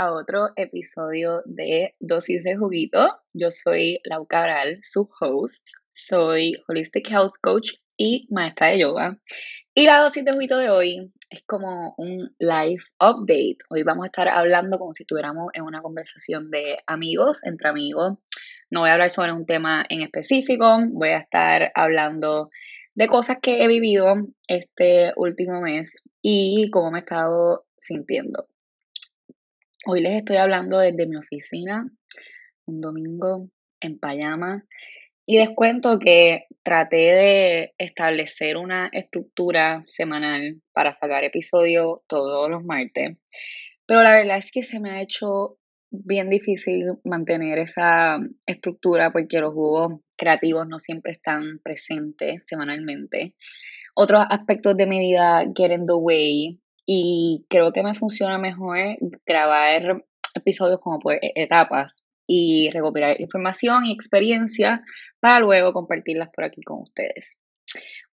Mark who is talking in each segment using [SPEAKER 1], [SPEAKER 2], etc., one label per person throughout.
[SPEAKER 1] A otro episodio de Dosis de Juguito. Yo soy Lau Cabral, su host. Soy Holistic Health Coach y maestra de yoga. Y la dosis de juguito de hoy es como un live update. Hoy vamos a estar hablando como si estuviéramos en una conversación de amigos, entre amigos. No voy a hablar sobre un tema en específico, voy a estar hablando de cosas que he vivido este último mes y cómo me he estado sintiendo. Hoy les estoy hablando desde mi oficina, un domingo en pijama. Y les cuento que traté de establecer una estructura semanal para sacar episodios todos los martes. Pero la verdad es que se me ha hecho bien difícil mantener esa estructura porque los jugos creativos no siempre están presentes semanalmente. Otros aspectos de mi vida get in the way y creo que me funciona mejor grabar episodios como por e-, etapas y recopilar información y experiencia para luego compartirlas por aquí con ustedes.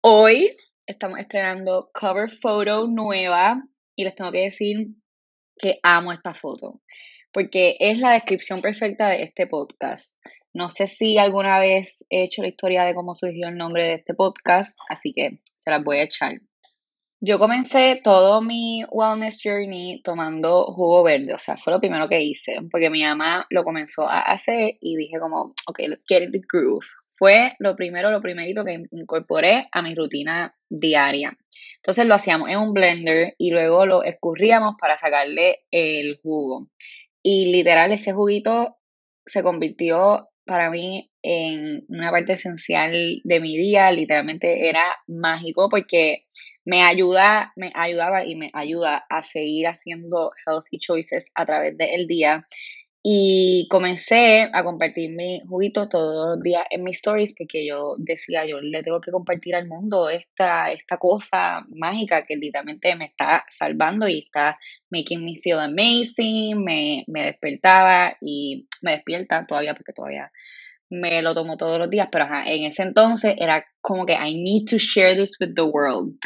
[SPEAKER 1] Hoy estamos estrenando cover photo nueva y les tengo que decir que amo esta foto porque es la descripción perfecta de este podcast. No sé si alguna vez he hecho la historia de cómo surgió el nombre de este podcast, así que se las voy a echar. Yo comencé todo mi wellness journey tomando jugo verde, o sea, fue lo primero que hice, porque mi mamá lo comenzó a hacer y dije como, ok, let's get in the groove. Fue lo primero, lo primerito que incorporé a mi rutina diaria. Entonces lo hacíamos en un blender y luego lo escurríamos para sacarle el jugo. Y literal ese juguito se convirtió para mí en una parte esencial de mi día, literalmente era mágico porque me ayuda, me ayudaba y me ayuda a seguir haciendo healthy choices a través del día. Y comencé a compartir mi juguito todos los días en mis stories porque yo decía, yo le tengo que compartir al mundo esta, esta cosa mágica que literalmente me está salvando y está making me feel amazing, me, me despertaba y me despierta todavía porque todavía me lo tomo todos los días, pero en ese entonces era como que I need to share this with the world.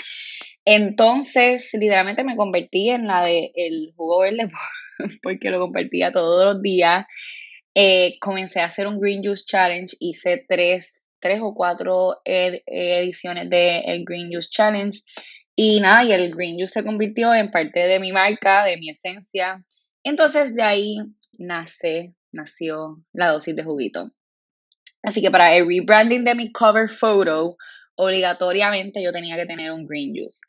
[SPEAKER 1] Entonces, literalmente me convertí en la de el jugo verde porque lo compartía todos los días. Eh, comencé a hacer un Green Juice Challenge, hice tres, tres o cuatro ediciones del Green Juice Challenge. Y nada, y el Green Juice se convirtió en parte de mi marca, de mi esencia. Entonces de ahí nace, nació la dosis de juguito. Así que para el rebranding de mi cover photo, obligatoriamente yo tenía que tener un green juice.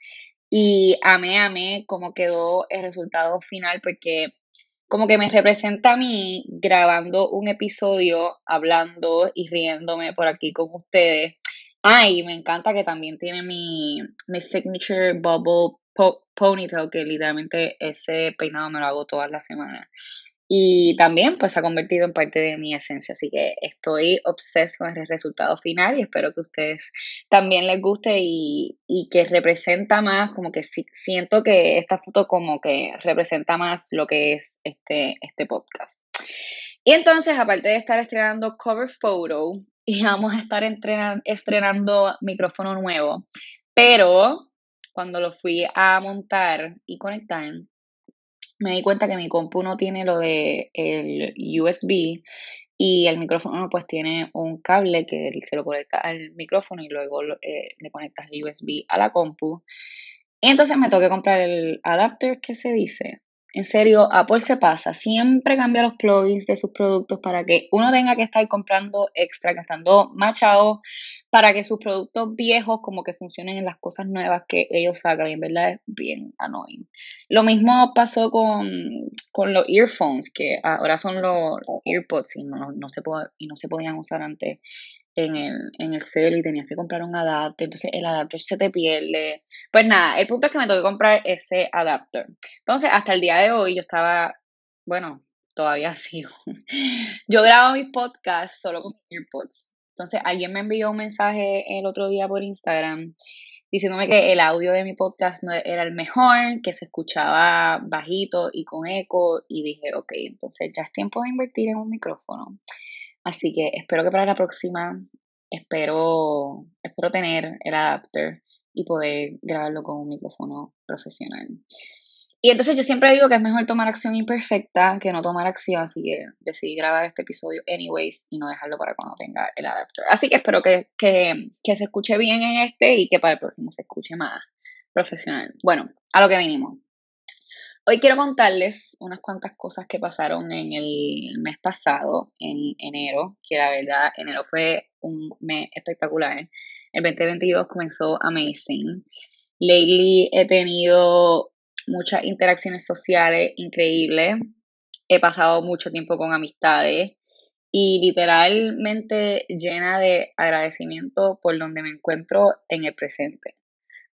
[SPEAKER 1] Y amé, amé cómo quedó el resultado final porque como que me representa a mí grabando un episodio, hablando y riéndome por aquí con ustedes. Ay, me encanta que también tiene mi, mi signature bubble ponytail, que literalmente ese peinado me lo hago todas las semanas. Y también pues se ha convertido en parte de mi esencia, así que estoy obseso con el resultado final y espero que a ustedes también les guste y, y que representa más, como que siento que esta foto como que representa más lo que es este, este podcast. Y entonces, aparte de estar estrenando cover photo y vamos a estar estrenando micrófono nuevo, pero cuando lo fui a montar y conectar, me di cuenta que mi compu no tiene lo de el USB y el micrófono pues tiene un cable que se lo conecta al micrófono y luego eh, le conectas el USB a la compu. Y entonces me toqué comprar el adapter que se dice en serio, Apple se pasa, siempre cambia los plugins de sus productos para que uno tenga que estar comprando extra, gastando machado, para que sus productos viejos como que funcionen en las cosas nuevas que ellos sacan, y en verdad es bien annoying. Lo mismo pasó con, los earphones, que ahora son los, earpods y no, no se y no se podían usar antes en el, en el cel y tenías que comprar un adapter, entonces el adapter se te pierde. Pues nada, el punto es que me que comprar ese adapter. Entonces, hasta el día de hoy yo estaba, bueno, todavía sigo. Yo grabo mis podcasts solo con earpods. Entonces, alguien me envió un mensaje el otro día por Instagram diciéndome que el audio de mi podcast no era el mejor, que se escuchaba bajito y con eco y dije, ok, entonces ya es tiempo de invertir en un micrófono. Así que espero que para la próxima, espero, espero tener el adapter y poder grabarlo con un micrófono profesional. Y entonces yo siempre digo que es mejor tomar acción imperfecta que no tomar acción, así que decidí grabar este episodio anyways y no dejarlo para cuando tenga el adapter. Así que espero que, que, que se escuche bien en este y que para el próximo se escuche más profesional. Bueno, a lo que vinimos. Hoy quiero contarles unas cuantas cosas que pasaron en el mes pasado, en enero, que la verdad enero fue un mes espectacular. El 2022 comenzó amazing. Lately he tenido muchas interacciones sociales increíbles. He pasado mucho tiempo con amistades y literalmente llena de agradecimiento por donde me encuentro en el presente.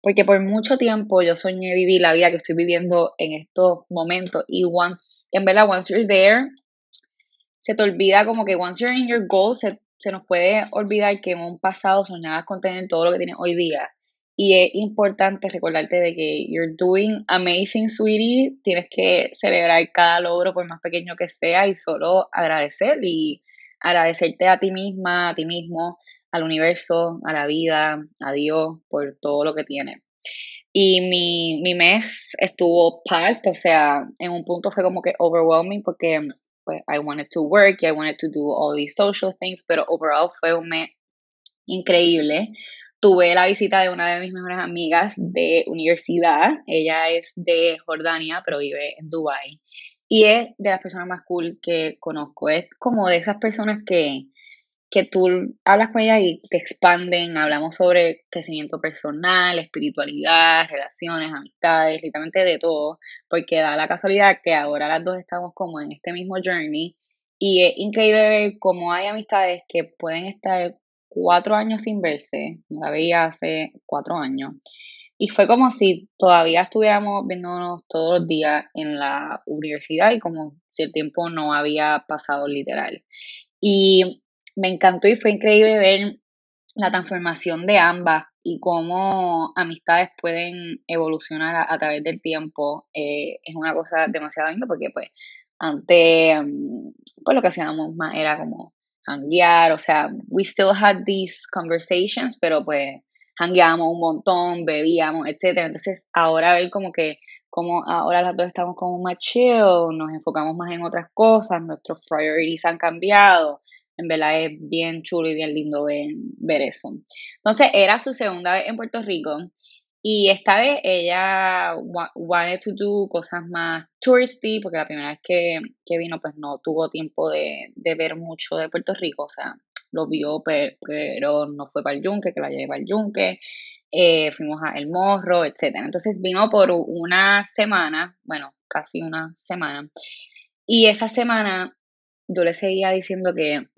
[SPEAKER 1] Porque por mucho tiempo yo soñé vivir la vida que estoy viviendo en estos momentos y once, en verdad, once you're there, se te olvida como que once you're in your goal, se, se nos puede olvidar que en un pasado soñabas con tener todo lo que tienes hoy día y es importante recordarte de que you're doing amazing, sweetie. Tienes que celebrar cada logro, por más pequeño que sea, y solo agradecer y agradecerte a ti misma, a ti mismo, al universo, a la vida, a Dios, por todo lo que tienes. Y mi, mi mes estuvo packed, o sea, en un punto fue como que overwhelming porque pues, I wanted to work, I wanted to do all these social things, pero overall fue un mes increíble tuve la visita de una de mis mejores amigas de universidad. Ella es de Jordania, pero vive en Dubai. Y es de las personas más cool que conozco. Es como de esas personas que, que tú hablas con ella y te expanden. Hablamos sobre crecimiento personal, espiritualidad, relaciones, amistades, literalmente de todo. Porque da la casualidad que ahora las dos estamos como en este mismo journey. Y es increíble ver cómo hay amistades que pueden estar cuatro años sin verse, la veía hace cuatro años, y fue como si todavía estuviéramos viéndonos todos los días en la universidad y como si el tiempo no había pasado literal. Y me encantó y fue increíble ver la transformación de ambas y cómo amistades pueden evolucionar a, través del tiempo. Eh, es una cosa demasiado linda porque pues antes mm, pues lo que hacíamos más era como hanguear, o sea, we still had these conversations, pero pues hangueamos un montón, bebíamos, etcétera. Entonces, ahora ver como que como ahora las dos estamos como más chill, nos enfocamos más en otras cosas, nuestros priorities han cambiado. En verdad es bien chulo y bien lindo ver, ver eso. Entonces, era su segunda vez en Puerto Rico y esta vez ella wanted to do cosas más touristy, porque la primera vez que, vino, pues no tuvo tiempo de, ver mucho de Puerto Rico, o sea, lo vio, pero, no fue para el yunque, que la llevé para el yunque, eh, fuimos a El Morro, etc. Entonces vino por una semana, bueno, casi una semana, y esa semana yo le seguía diciendo que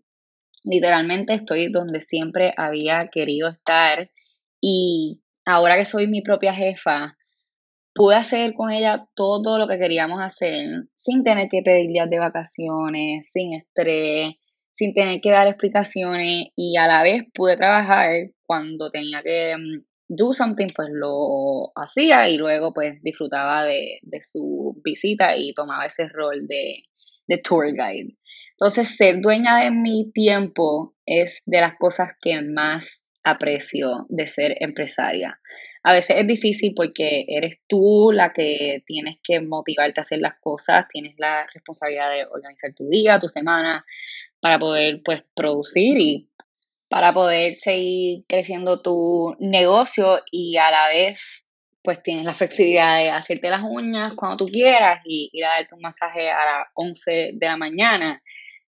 [SPEAKER 1] literalmente estoy donde siempre había querido estar y ahora que soy mi propia jefa, pude hacer con ella todo lo que queríamos hacer sin tener que pedir días de vacaciones, sin estrés, sin tener que dar explicaciones y a la vez pude trabajar cuando tenía que mm, do something, pues lo hacía y luego pues disfrutaba de, su visita y tomaba ese rol de, de tour guide. Entonces, ser dueña de mi tiempo es de las cosas que más aprecio de ser empresaria. A veces es difícil porque eres tú la que tienes que motivarte a hacer las cosas, tienes la responsabilidad de organizar tu día, tu semana, para poder pues producir y para poder seguir creciendo tu negocio y a la vez pues tienes la flexibilidad de hacerte las uñas cuando tú quieras y ir a darte un masaje a las 11 de la mañana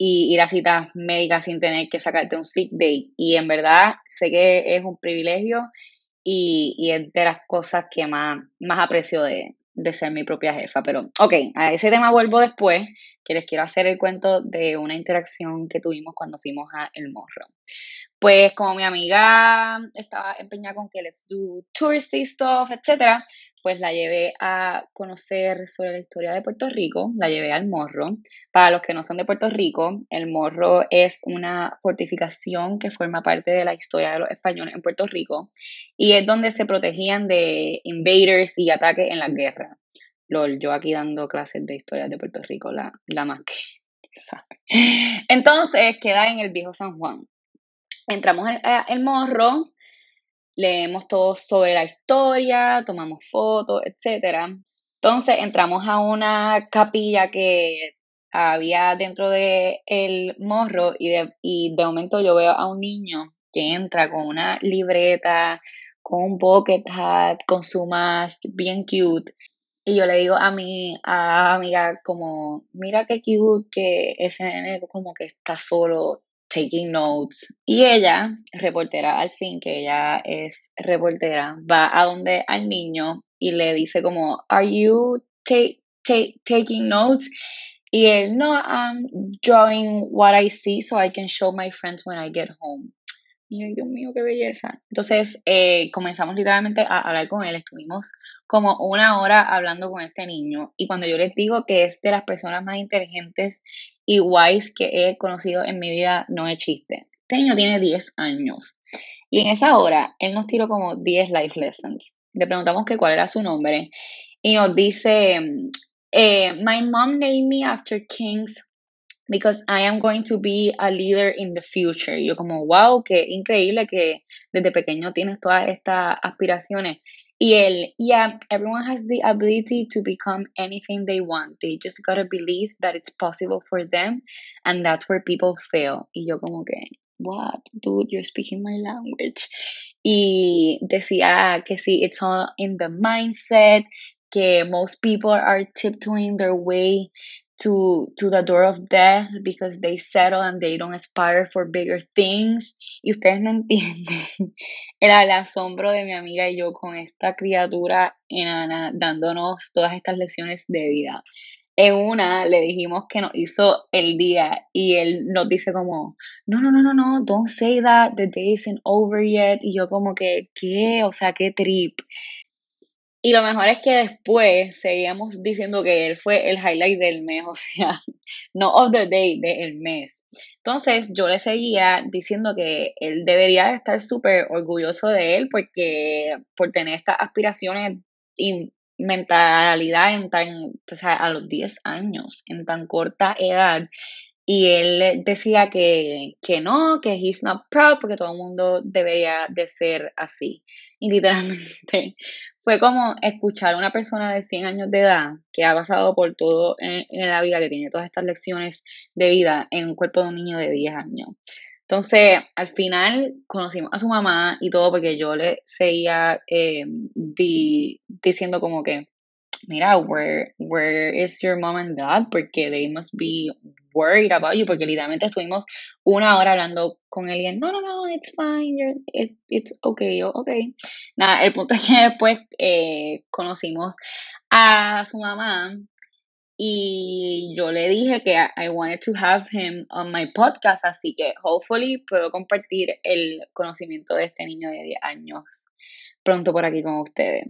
[SPEAKER 1] y ir a citas médicas sin tener que sacarte un sick day. Y en verdad sé que es un privilegio y, y es de las cosas que más, más aprecio de, de ser mi propia jefa. Pero, ok, a ese tema vuelvo después, que les quiero hacer el cuento de una interacción que tuvimos cuando fuimos a El Morro. Pues como mi amiga estaba empeñada con que let's do touristy stuff, etcétera, pues la llevé a conocer sobre la historia de Puerto Rico, la llevé al Morro. Para los que no son de Puerto Rico, el Morro es una fortificación que forma parte de la historia de los españoles en Puerto Rico y es donde se protegían de invaders y ataques en la guerra. Lol, yo aquí dando clases de historia de Puerto Rico, la, la más que. Entonces queda en el viejo San Juan. Entramos en el morro, leemos todo sobre la historia, tomamos fotos, etc. Entonces entramos a una capilla que había dentro de el morro y de, momento yo veo a un niño que entra con una libreta, con un bucket hat, con su mask, bien cute. Y yo le digo a mi amiga como, mira qué cute que ese nene como que está solo taking notes. Y ella, reportera al fin, que ella es reportera, va a donde al niño y le dice como, are you taking notes? Y él, no, I'm drawing what I see so I can show my friends when I get home. Y Dios mío, qué belleza. Entonces eh, comenzamos literalmente a hablar con él. Estuvimos como una hora hablando con este niño. Y cuando yo les digo que es de las personas más inteligentes y que he conocido en mi vida, no es chiste. Este niño tiene 10 años. Y en esa hora, él nos tiró como 10 life lessons. Le preguntamos que cuál era su nombre. Y nos dice, eh, My mom named me after kings because I am going to be a leader in the future. yo como, wow, qué increíble que desde pequeño tienes todas estas aspiraciones. Yeah, everyone has the ability to become anything they want. They just gotta believe that it's possible for them, and that's where people fail. Y yo como que, what, dude, you're speaking my language. Y decía que sí, it's all in the mindset, que most people are tiptoeing their way to to the door of death because they settle and they don't aspire for bigger things y ustedes no entienden el, el asombro de mi amiga y yo con esta criatura enana dándonos todas estas lecciones de vida en una le dijimos que nos hizo el día y él nos dice como, no, no, no, no, no, don't say that, the day isn't over yet. Y yo como que, ¿qué? O sea, qué trip. Y lo mejor es que después seguíamos diciendo que él fue el highlight del mes, o sea, no of the day, del mes. Entonces yo le seguía diciendo que él debería estar súper orgulloso de él porque por tener estas aspiraciones y mentalidad en tan, o sea, a los 10 años, en tan corta edad. Y él decía que, que no, que he's not proud porque todo el mundo debería de ser así. Y literalmente fue como escuchar a una persona de 100 años de edad que ha pasado por todo en, la vida, que tiene todas estas lecciones de vida en un cuerpo de un niño de 10 años. Entonces, al final conocimos a su mamá y todo porque yo le seguía eh, diciendo como que, mira, where, where is your mom and dad? Porque they must be worried about you, porque literalmente estuvimos una hora hablando con él y él, no, no, no, it's fine, it's okay, okay. Nada, el punto es que después eh, conocimos a su mamá y yo le dije que I wanted to have him on my podcast, así que hopefully puedo compartir el conocimiento de este niño de 10 años pronto por aquí con ustedes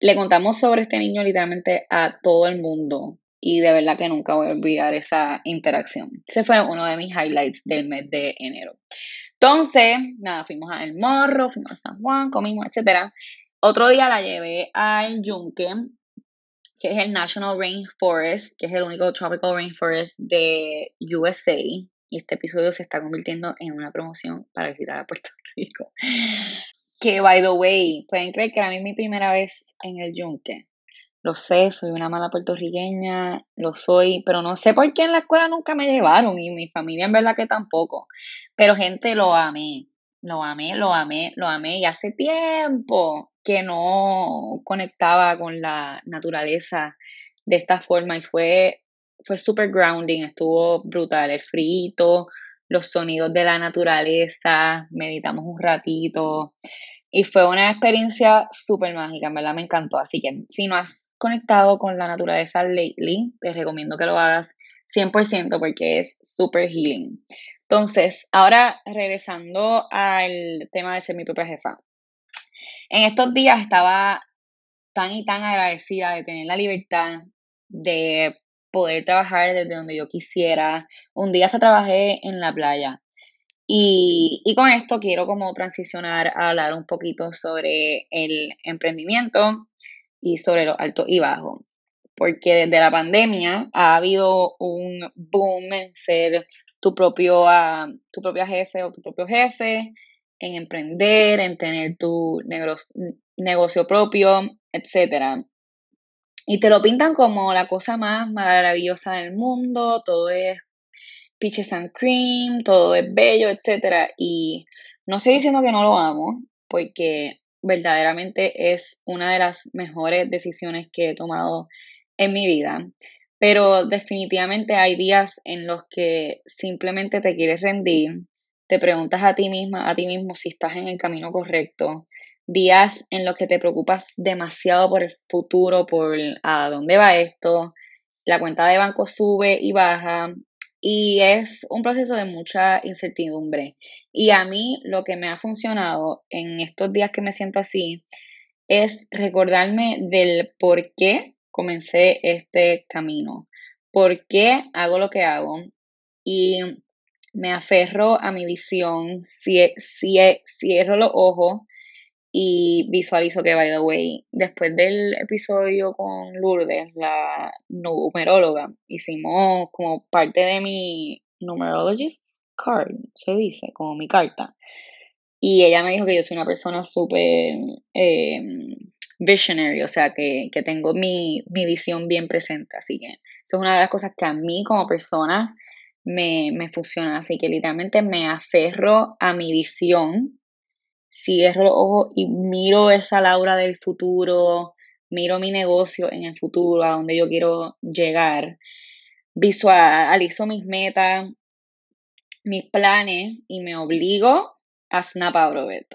[SPEAKER 1] le contamos sobre este niño literalmente a todo el mundo y de verdad que nunca voy a olvidar esa interacción. Ese fue uno de mis highlights del mes de enero. Entonces, nada, fuimos al Morro, fuimos a San Juan, comimos, etc. Otro día la llevé al Yunque, que es el National Rainforest, que es el único tropical rainforest de USA. Y este episodio se está convirtiendo en una promoción para visitar a Puerto Rico. Que, by the way, pueden creer que era mi primera vez en el yunque. Lo sé, soy una mala puertorriqueña, lo soy, pero no sé por qué en la escuela nunca me llevaron y mi familia en verdad que tampoco. Pero gente, lo amé, lo amé, lo amé, lo amé y hace tiempo que no conectaba con la naturaleza de esta forma y fue, fue super grounding, estuvo brutal, el frito, los sonidos de la naturaleza, meditamos un ratito y fue una experiencia súper mágica, en verdad me encantó. Así que si no has conectado con la naturaleza lately, te recomiendo que lo hagas 100% porque es súper healing. Entonces, ahora regresando al tema de ser mi propia jefa. En estos días estaba tan y tan agradecida de tener la libertad de poder trabajar desde donde yo quisiera. Un día hasta trabajé en la playa. Y, con esto quiero como transicionar a hablar un poquito sobre el emprendimiento y sobre lo alto y bajo. Porque desde la pandemia ha habido un boom en ser tu propio uh, tu propia jefe o tu propio jefe, en emprender, en tener tu negocio propio, etcétera. y te lo pintan como la cosa más maravillosa del mundo, todo es peaches and cream, todo es bello, etc. Y no estoy diciendo que no lo amo, porque verdaderamente es una de las mejores decisiones que he tomado en mi vida. Pero definitivamente hay días en los que simplemente te quieres rendir, te preguntas a ti misma, a ti mismo si estás en el camino correcto, días en los que te preocupas demasiado por el futuro, por a dónde va esto, la cuenta de banco sube y baja, y es un proceso de mucha incertidumbre. Y a mí lo que me ha funcionado en estos días que me siento así es recordarme del por qué comencé este camino, por qué hago lo que hago y me aferro a mi visión, cierro los ojos y visualizo que, by the way, después del episodio con Lourdes, la numeróloga, hicimos como parte de mi numerologist card, se dice, como mi carta. Y ella me dijo que yo soy una persona súper eh, visionary, o sea, que, tengo mi, mi, visión bien presente. Así que eso es una de las cosas que a mí como persona me, me funciona. Así que literalmente me aferro a mi visión cierro los ojos y miro esa Laura del futuro, miro mi negocio en el futuro, a donde yo quiero llegar, visualizo mis metas, mis planes y me obligo a snap out.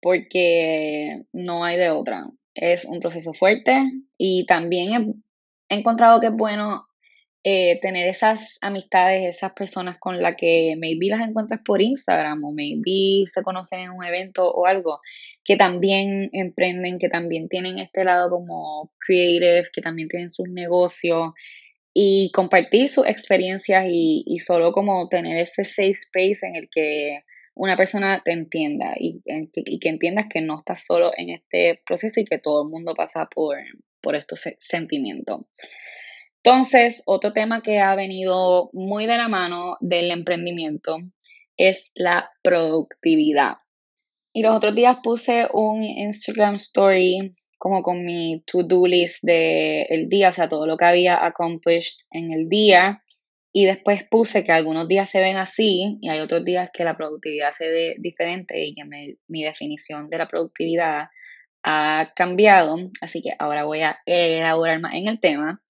[SPEAKER 1] Porque no hay de otra. Es un proceso fuerte y también he encontrado que es bueno eh, tener esas amistades, esas personas con las que maybe las encuentras por Instagram o maybe se conocen en un evento o algo, que también emprenden, que también tienen este lado como creative, que también tienen sus negocios y compartir sus experiencias y, solo como tener ese safe space en el que una persona te entienda y, y, que entiendas que no estás solo en este proceso y que todo el mundo pasa por, por estos sentimientos. Entonces, otro tema que ha venido muy de la mano del emprendimiento es la productividad. Y los otros días puse un Instagram story como con mi to-do list del día, o sea, todo lo que había accomplished en el día. Y después puse que algunos días se ven así y hay otros días que la productividad se ve diferente y que mi definición de la productividad ha cambiado. Así que ahora voy a elaborar más en el tema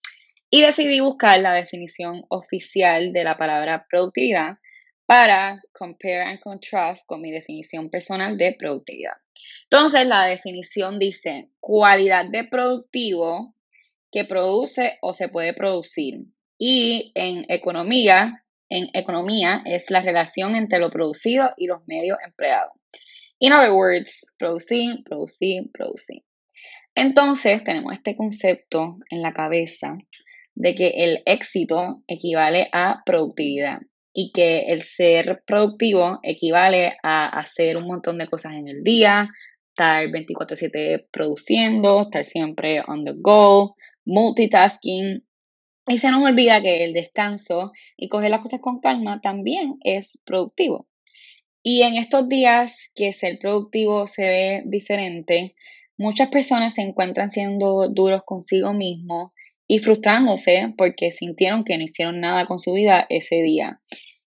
[SPEAKER 1] y decidí buscar la definición oficial de la palabra productividad para compare and contrast con mi definición personal de productividad. Entonces, la definición dice cualidad de productivo que produce o se puede producir. Y en economía, en economía es la relación entre lo producido y los medios empleados. In other words, producir, producir, producir. Entonces, tenemos este concepto en la cabeza de que el éxito equivale a productividad y que el ser productivo equivale a hacer un montón de cosas en el día, estar 24/7 produciendo, estar siempre on the go, multitasking. Y se nos olvida que el descanso y coger las cosas con calma también es productivo. Y en estos días que ser productivo se ve diferente, muchas personas se encuentran siendo duros consigo mismos y frustrándose porque sintieron que no hicieron nada con su vida ese día.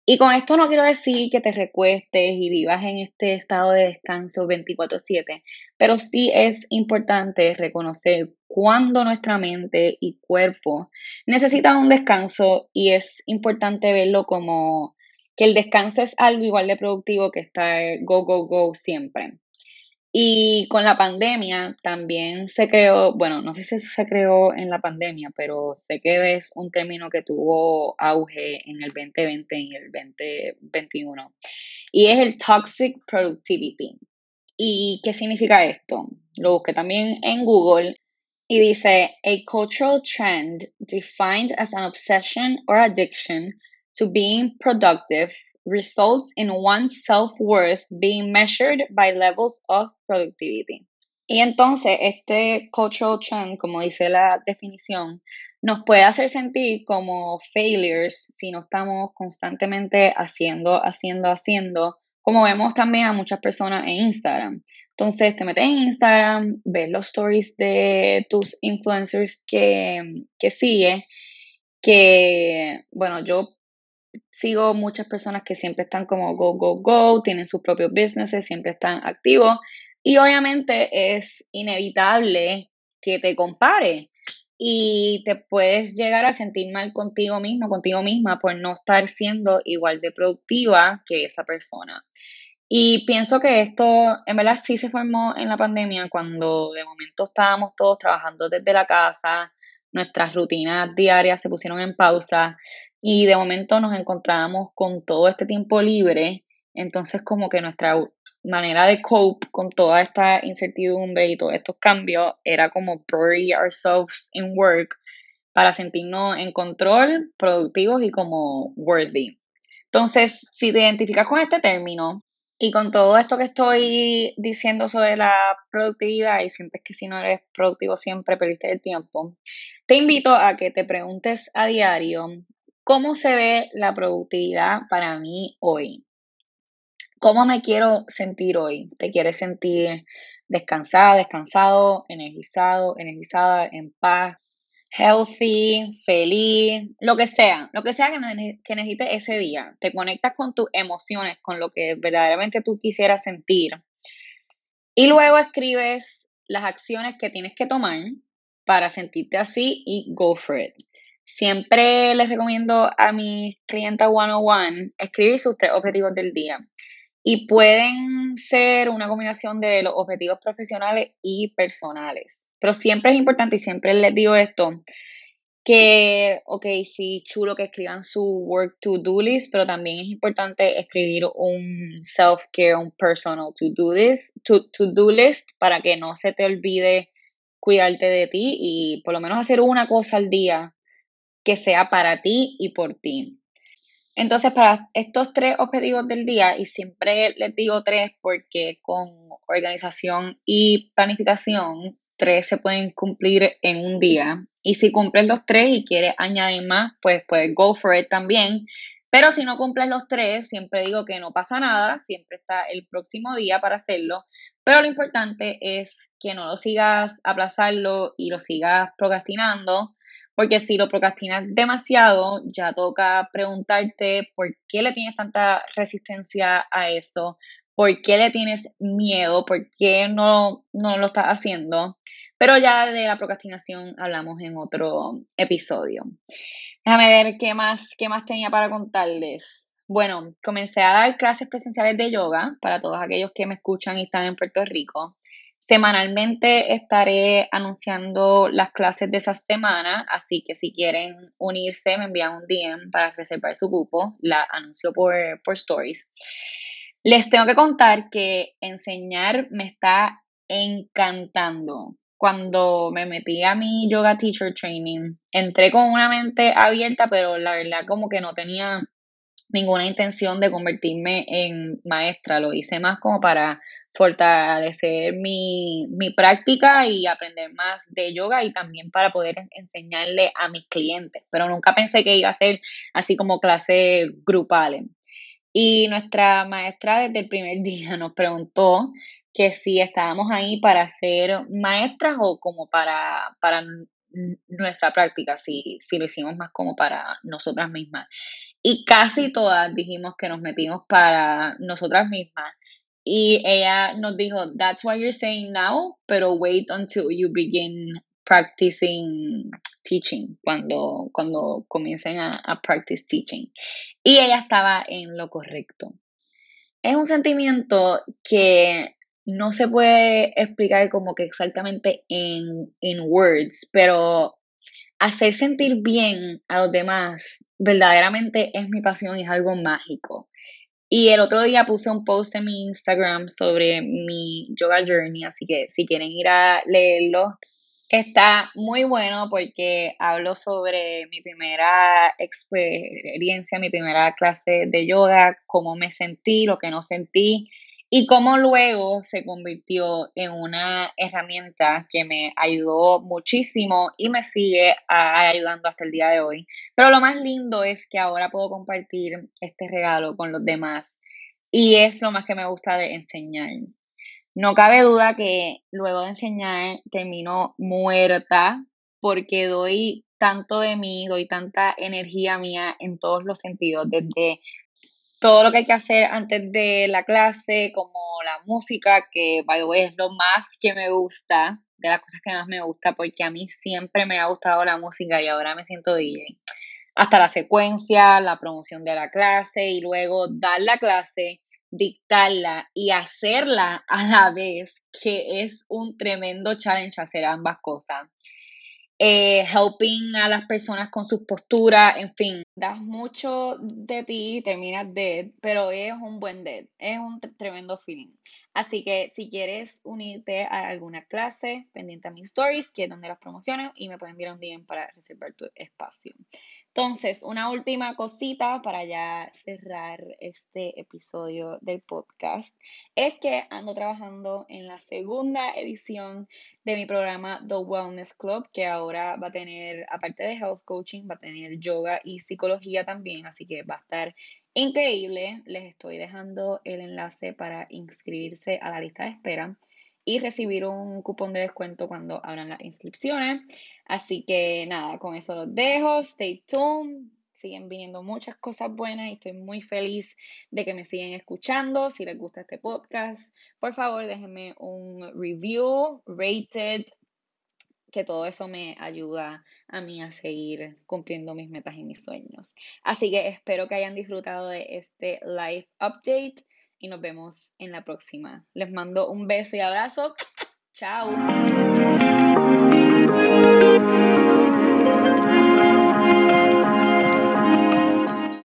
[SPEAKER 1] Y con esto no quiero decir que te recuestes y vivas en este estado de descanso 24/7, pero sí es importante reconocer cuando nuestra mente y cuerpo necesitan un descanso y es importante verlo como que el descanso es algo igual de productivo que estar go, go, go siempre. Y con la pandemia también se creó, bueno, no sé si se creó en la pandemia, pero sé que es un término que tuvo auge en el 2020 y el 2021. Y es el toxic productivity. ¿Y qué significa esto? Lo busqué también en Google y dice, a cultural trend defined as an obsession or addiction to being productive results in one's self-worth being measured by levels of productivity. Y entonces este cultural trend, como dice la definición, nos puede hacer sentir como failures si no estamos constantemente haciendo, haciendo, haciendo, como vemos también a muchas personas en Instagram. Entonces te metes en Instagram, ves los stories de tus influencers que, que sigues, que, bueno, yo sigo muchas personas que siempre están como go, go, go, tienen sus propios businesses, siempre están activos y obviamente es inevitable que te compare y te puedes llegar a sentir mal contigo mismo, contigo misma por no estar siendo igual de productiva que esa persona. Y pienso que esto en verdad sí se formó en la pandemia cuando de momento estábamos todos trabajando desde la casa, nuestras rutinas diarias se pusieron en pausa y de momento nos encontrábamos con todo este tiempo libre, entonces como que nuestra manera de cope con toda esta incertidumbre y todos estos cambios era como bury ourselves in work para sentirnos en control, productivos y como worthy. Entonces, si te identificas con este término y con todo esto que estoy diciendo sobre la productividad y sientes que si no eres productivo siempre perdiste el tiempo, te invito a que te preguntes a diario cómo se ve la productividad para mí hoy. ¿Cómo me quiero sentir hoy? ¿Te quieres sentir descansada, descansado, energizado, energizada, en paz, healthy, feliz, lo que sea, lo que sea que, necesites ese día? Te conectas con tus emociones, con lo que verdaderamente tú quisieras sentir. Y luego escribes las acciones que tienes que tomar para sentirte así y go for it. Siempre les recomiendo a mis clientes one-on-one escribir sus tres objetivos del día y pueden ser una combinación de los objetivos profesionales y personales. Pero siempre es importante y siempre les digo esto, que, ok, sí, chulo que escriban su work to-do list, pero también es importante escribir un self-care, un personal to-do list, to-do list para que no se te olvide cuidarte de ti y por lo menos hacer una cosa al día que sea para ti y por ti. Entonces, para estos tres objetivos del día, y siempre les digo tres porque con organización y planificación, tres se pueden cumplir en un día. Y si cumples los tres y quieres añadir más, pues puedes go for it también. Pero si no cumples los tres, siempre digo que no pasa nada, siempre está el próximo día para hacerlo. Pero lo importante es que no lo sigas aplazando y lo sigas procrastinando, porque si lo procrastinas demasiado, ya toca preguntarte por qué le tienes tanta resistencia a eso, por qué le tienes miedo, por qué no, no lo estás haciendo. Pero ya de la procrastinación hablamos en otro episodio. Déjame ver qué más, qué más tenía para contarles. Bueno, comencé a dar clases presenciales de yoga para todos aquellos que me escuchan y están en Puerto Rico. Semanalmente estaré anunciando las clases de esa semana, así que si quieren unirse, me envían un DM para reservar su grupo. La anuncio por, por stories. Les tengo que contar que enseñar me está encantando. Cuando me metí a mi yoga teacher training, entré con una mente abierta, pero la verdad como que no tenía ninguna intención de convertirme en maestra. Lo hice más como para fortalecer mi, mi, práctica y aprender más de yoga y también para poder enseñarle a mis clientes. Pero nunca pensé que iba a ser así como clases grupales. Y nuestra maestra desde el primer día nos preguntó que si estábamos ahí para ser maestras o como para, para nuestra práctica, si, si lo hicimos más como para nosotras mismas. Y casi todas dijimos que nos metimos para nosotras mismas y ella nos dijo, that's what you're saying now, pero wait until you begin practicing teaching, cuando, cuando comiencen a, a practice teaching. Y ella estaba en lo correcto. Es un sentimiento que no se puede explicar como que exactamente en, en words, pero hacer sentir bien a los demás verdaderamente es mi pasión y es algo mágico. Y el otro día puse un post en mi Instagram sobre mi yoga journey, así que si quieren ir a leerlo, está muy bueno porque hablo sobre mi primera experiencia, mi primera clase de yoga, cómo me sentí, lo que no sentí y cómo luego se convirtió en una herramienta que me ayudó muchísimo y me sigue ayudando hasta el día de hoy. Pero lo más lindo es que ahora puedo compartir este regalo con los demás y es lo más que me gusta de enseñar. No cabe duda que luego de enseñar termino muerta porque doy tanto de mí, doy tanta energía mía en todos los sentidos, desde todo lo que hay que hacer antes de la clase, como la música, que by the way es lo más que me gusta, de las cosas que más me gusta, porque a mí siempre me ha gustado la música y ahora me siento DJ. Hasta la secuencia, la promoción de la clase y luego dar la clase, dictarla y hacerla a la vez, que es un tremendo challenge hacer ambas cosas. Eh, helping a las personas con sus posturas, en fin, das mucho de ti y terminas dead, pero es un buen dead, es un tremendo feeling. Así que si quieres unirte a alguna clase, pendiente a mis stories, que es donde las promociono, y me pueden enviar un DM para reservar tu espacio. Entonces, una última cosita para ya cerrar este episodio del podcast es que ando trabajando en la segunda edición de mi programa The Wellness Club, que ahora va a tener, aparte de health coaching, va a tener yoga y psicología también, así que va a estar increíble. Les estoy dejando el enlace para inscribirse a la lista de espera y recibir un cupón de descuento cuando abran las inscripciones. Así que nada, con eso los dejo. Stay tuned. Siguen viniendo muchas cosas buenas y estoy muy feliz de que me siguen escuchando. Si les gusta este podcast, por favor déjenme un review, rated, que todo eso me ayuda a mí a seguir cumpliendo mis metas y mis sueños. Así que espero que hayan disfrutado de este live update y nos vemos en la próxima. Les mando un beso y abrazo. Chao.